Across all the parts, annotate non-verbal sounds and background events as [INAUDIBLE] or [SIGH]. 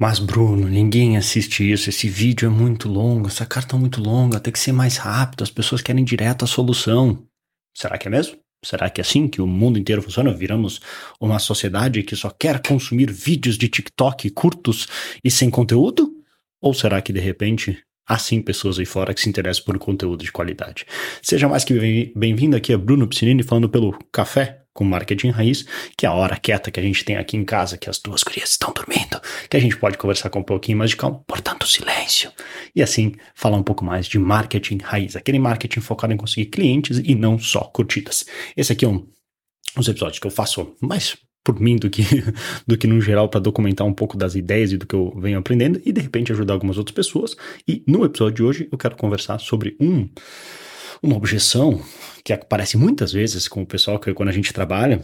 Mas, Bruno, ninguém assiste isso. Esse vídeo é muito longo, essa carta é muito longa, tem que ser mais rápido, as pessoas querem direto a solução. Será que é mesmo? Será que é assim que o mundo inteiro funciona? Viramos uma sociedade que só quer consumir vídeos de TikTok curtos e sem conteúdo? Ou será que de repente há sim pessoas aí fora que se interessam por conteúdo de qualidade? Seja mais que bem-vindo aqui é Bruno Piscinini falando pelo Café com marketing raiz, que é a hora quieta que a gente tem aqui em casa, que as duas crianças estão dormindo, que a gente pode conversar com um pouquinho mais de calma, portanto, silêncio. E assim, falar um pouco mais de marketing raiz, aquele marketing focado em conseguir clientes e não só curtidas. Esse aqui é um dos episódios que eu faço mais por mim do que, [LAUGHS] do que no geral para documentar um pouco das ideias e do que eu venho aprendendo e de repente ajudar algumas outras pessoas. E no episódio de hoje eu quero conversar sobre um uma objeção que aparece muitas vezes com o pessoal que quando a gente trabalha,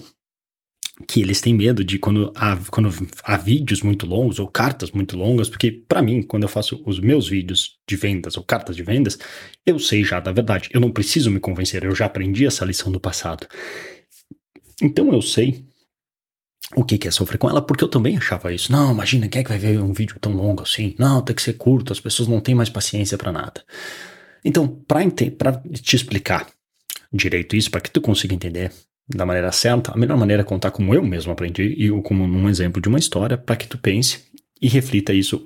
que eles têm medo de quando há, quando há vídeos muito longos ou cartas muito longas, porque para mim, quando eu faço os meus vídeos de vendas ou cartas de vendas, eu sei já da verdade, eu não preciso me convencer, eu já aprendi essa lição do passado. Então eu sei o que é sofrer com ela, porque eu também achava isso. Não, imagina, quem é que vai ver um vídeo tão longo assim? Não, tem que ser curto, as pessoas não têm mais paciência para nada. Então, para te explicar direito isso, para que tu consiga entender da maneira certa, a melhor maneira é contar como eu mesmo aprendi e como um exemplo de uma história, para que tu pense e reflita isso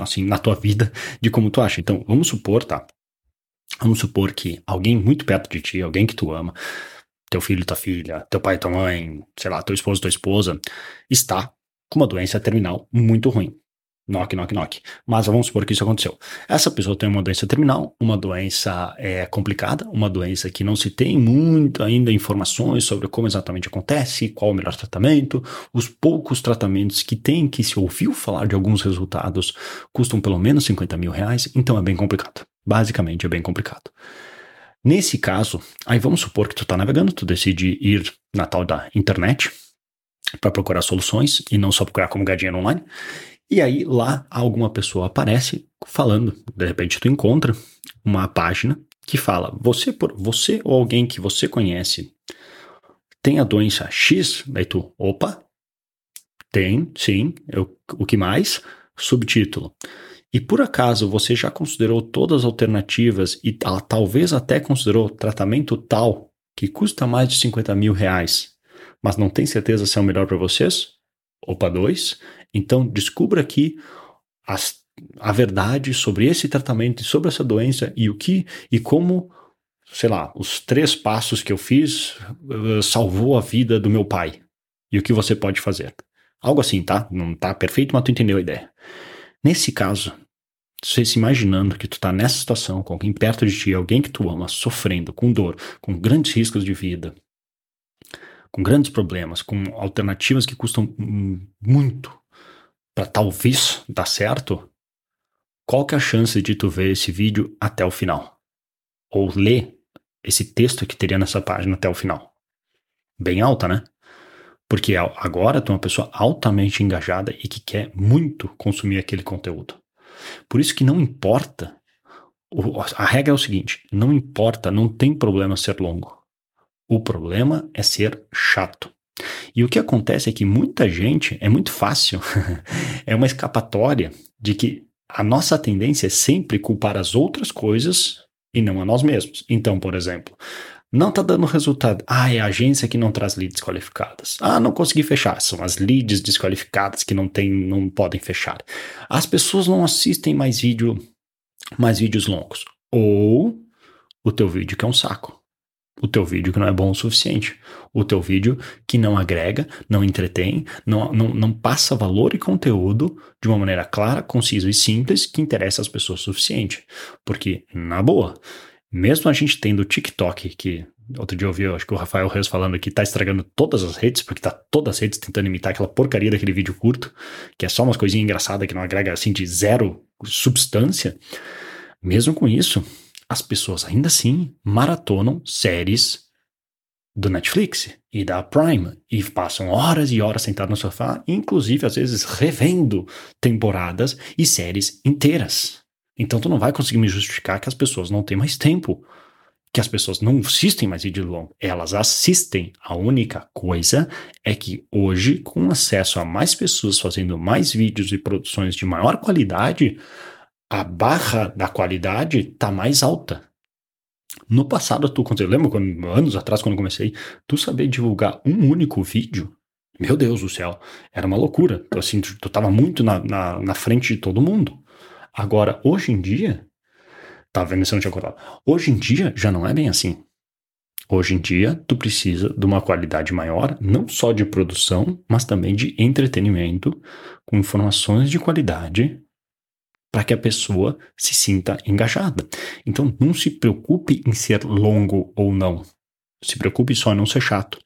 assim na tua vida de como tu acha. Então, vamos supor, tá? Vamos supor que alguém muito perto de ti, alguém que tu ama, teu filho, tua filha, teu pai, tua mãe, sei lá, teu esposo, tua esposa, está com uma doença terminal muito ruim. Knock, knock, knock. Mas vamos supor que isso aconteceu. Essa pessoa tem uma doença terminal, uma doença é, complicada, uma doença que não se tem muito ainda informações sobre como exatamente acontece, qual o melhor tratamento. Os poucos tratamentos que tem, que se ouviu falar de alguns resultados, custam pelo menos 50 mil reais, então é bem complicado. Basicamente é bem complicado. Nesse caso, aí vamos supor que tu está navegando, tu decide ir na tal da internet para procurar soluções e não só procurar como gadinha online. E aí lá alguma pessoa aparece falando, de repente tu encontra uma página que fala: você por você ou alguém que você conhece tem a doença X? Daí tu, opa, tem, sim. Eu, o que mais? Subtítulo. E por acaso você já considerou todas as alternativas e talvez até considerou tratamento tal que custa mais de 50 mil reais, mas não tem certeza se é o melhor para vocês? Opa, dois. Então, descubra aqui as, a verdade sobre esse tratamento sobre essa doença e o que e como, sei lá, os três passos que eu fiz uh, salvou a vida do meu pai e o que você pode fazer. Algo assim, tá? Não tá perfeito, mas tu entendeu a ideia. Nesse caso, você se imaginando que tu tá nessa situação com alguém perto de ti, alguém que tu ama, sofrendo, com dor, com grandes riscos de vida, com grandes problemas, com alternativas que custam muito, para talvez dar certo, qual que é a chance de tu ver esse vídeo até o final? Ou ler esse texto que teria nessa página até o final? Bem alta, né? Porque agora tu é uma pessoa altamente engajada e que quer muito consumir aquele conteúdo. Por isso que não importa. A regra é o seguinte: não importa, não tem problema ser longo. O problema é ser chato. E o que acontece é que muita gente, é muito fácil, [LAUGHS] é uma escapatória de que a nossa tendência é sempre culpar as outras coisas e não a nós mesmos. Então, por exemplo, não está dando resultado. Ah, é a agência que não traz leads qualificadas. Ah, não consegui fechar. São as leads desqualificadas que não tem, não podem fechar. As pessoas não assistem mais vídeo, mais vídeos longos. Ou o teu vídeo que é um saco o teu vídeo que não é bom o suficiente, o teu vídeo que não agrega, não entretém, não, não, não passa valor e conteúdo de uma maneira clara, concisa e simples que interessa às pessoas o suficiente. Porque, na boa, mesmo a gente tendo o TikTok, que outro dia eu ouvi, acho que o Rafael Reis falando que tá estragando todas as redes, porque tá todas as redes tentando imitar aquela porcaria daquele vídeo curto, que é só umas coisinhas engraçadas que não agrega assim de zero substância. Mesmo com isso, as pessoas ainda assim maratonam séries do Netflix e da Prime e passam horas e horas sentados no sofá, inclusive às vezes revendo temporadas e séries inteiras. Então tu não vai conseguir me justificar que as pessoas não têm mais tempo que as pessoas não assistem mais vídeo longo, elas assistem. A única coisa é que hoje, com acesso a mais pessoas fazendo mais vídeos e produções de maior qualidade, a barra da qualidade tá mais alta. No passado, tu, quando eu lembro, quando, anos atrás, quando eu comecei, tu saber divulgar um único vídeo, meu Deus do céu, era uma loucura. Tu, assim, tu, tu tava muito na, na, na frente de todo mundo. Agora, hoje em dia, tá vendo se eu não tinha contado. Hoje em dia já não é bem assim. Hoje em dia, tu precisa de uma qualidade maior, não só de produção, mas também de entretenimento, com informações de qualidade, para que a pessoa se sinta engajada. Então, não se preocupe em ser longo ou não. Se preocupe só em não ser chato.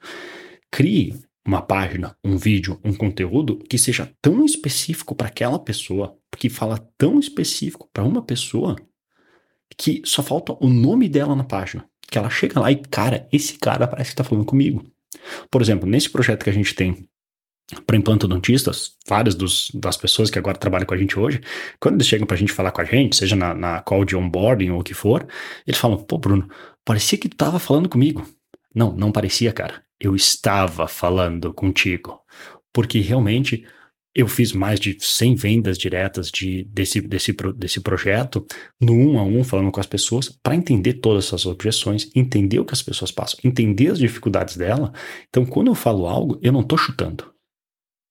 Crie uma página, um vídeo, um conteúdo que seja tão específico para aquela pessoa, que fala tão específico para uma pessoa, que só falta o nome dela na página. Que ela chega lá e, cara, esse cara parece que está falando comigo. Por exemplo, nesse projeto que a gente tem para implantodontistas, várias dos, das pessoas que agora trabalham com a gente hoje, quando eles chegam para a gente falar com a gente, seja na, na call de onboarding ou o que for, eles falam: pô, Bruno, parecia que tu estava falando comigo. Não, não parecia, cara. Eu estava falando contigo. Porque realmente eu fiz mais de 100 vendas diretas de, desse, desse, desse projeto, no um a um, falando com as pessoas, para entender todas essas objeções, entender o que as pessoas passam, entender as dificuldades dela. Então, quando eu falo algo, eu não estou chutando.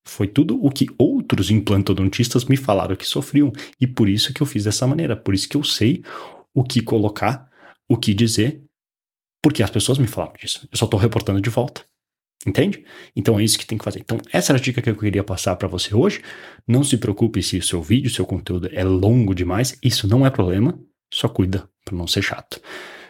Foi tudo o que outros implantodontistas me falaram que sofriam. E por isso que eu fiz dessa maneira. Por isso que eu sei o que colocar, o que dizer, porque as pessoas me falaram disso. Eu só estou reportando de volta. Entende? Então é isso que tem que fazer. Então, essa era a dica que eu queria passar para você hoje. Não se preocupe se o seu vídeo, o seu conteúdo é longo demais. Isso não é problema. Só cuida para não ser chato.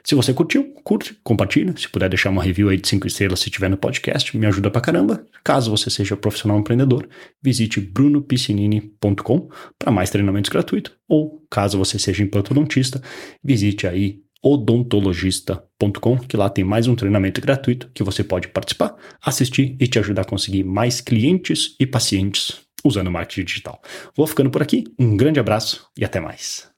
Se você curtiu, curte, compartilha. Se puder deixar uma review aí de 5 estrelas se tiver no podcast, me ajuda pra caramba. Caso você seja profissional empreendedor, visite brunopiscinini.com para mais treinamentos gratuitos. Ou, caso você seja implantodontista, visite aí odontologista.com, que lá tem mais um treinamento gratuito que você pode participar, assistir e te ajudar a conseguir mais clientes e pacientes usando marketing digital. Vou ficando por aqui, um grande abraço e até mais.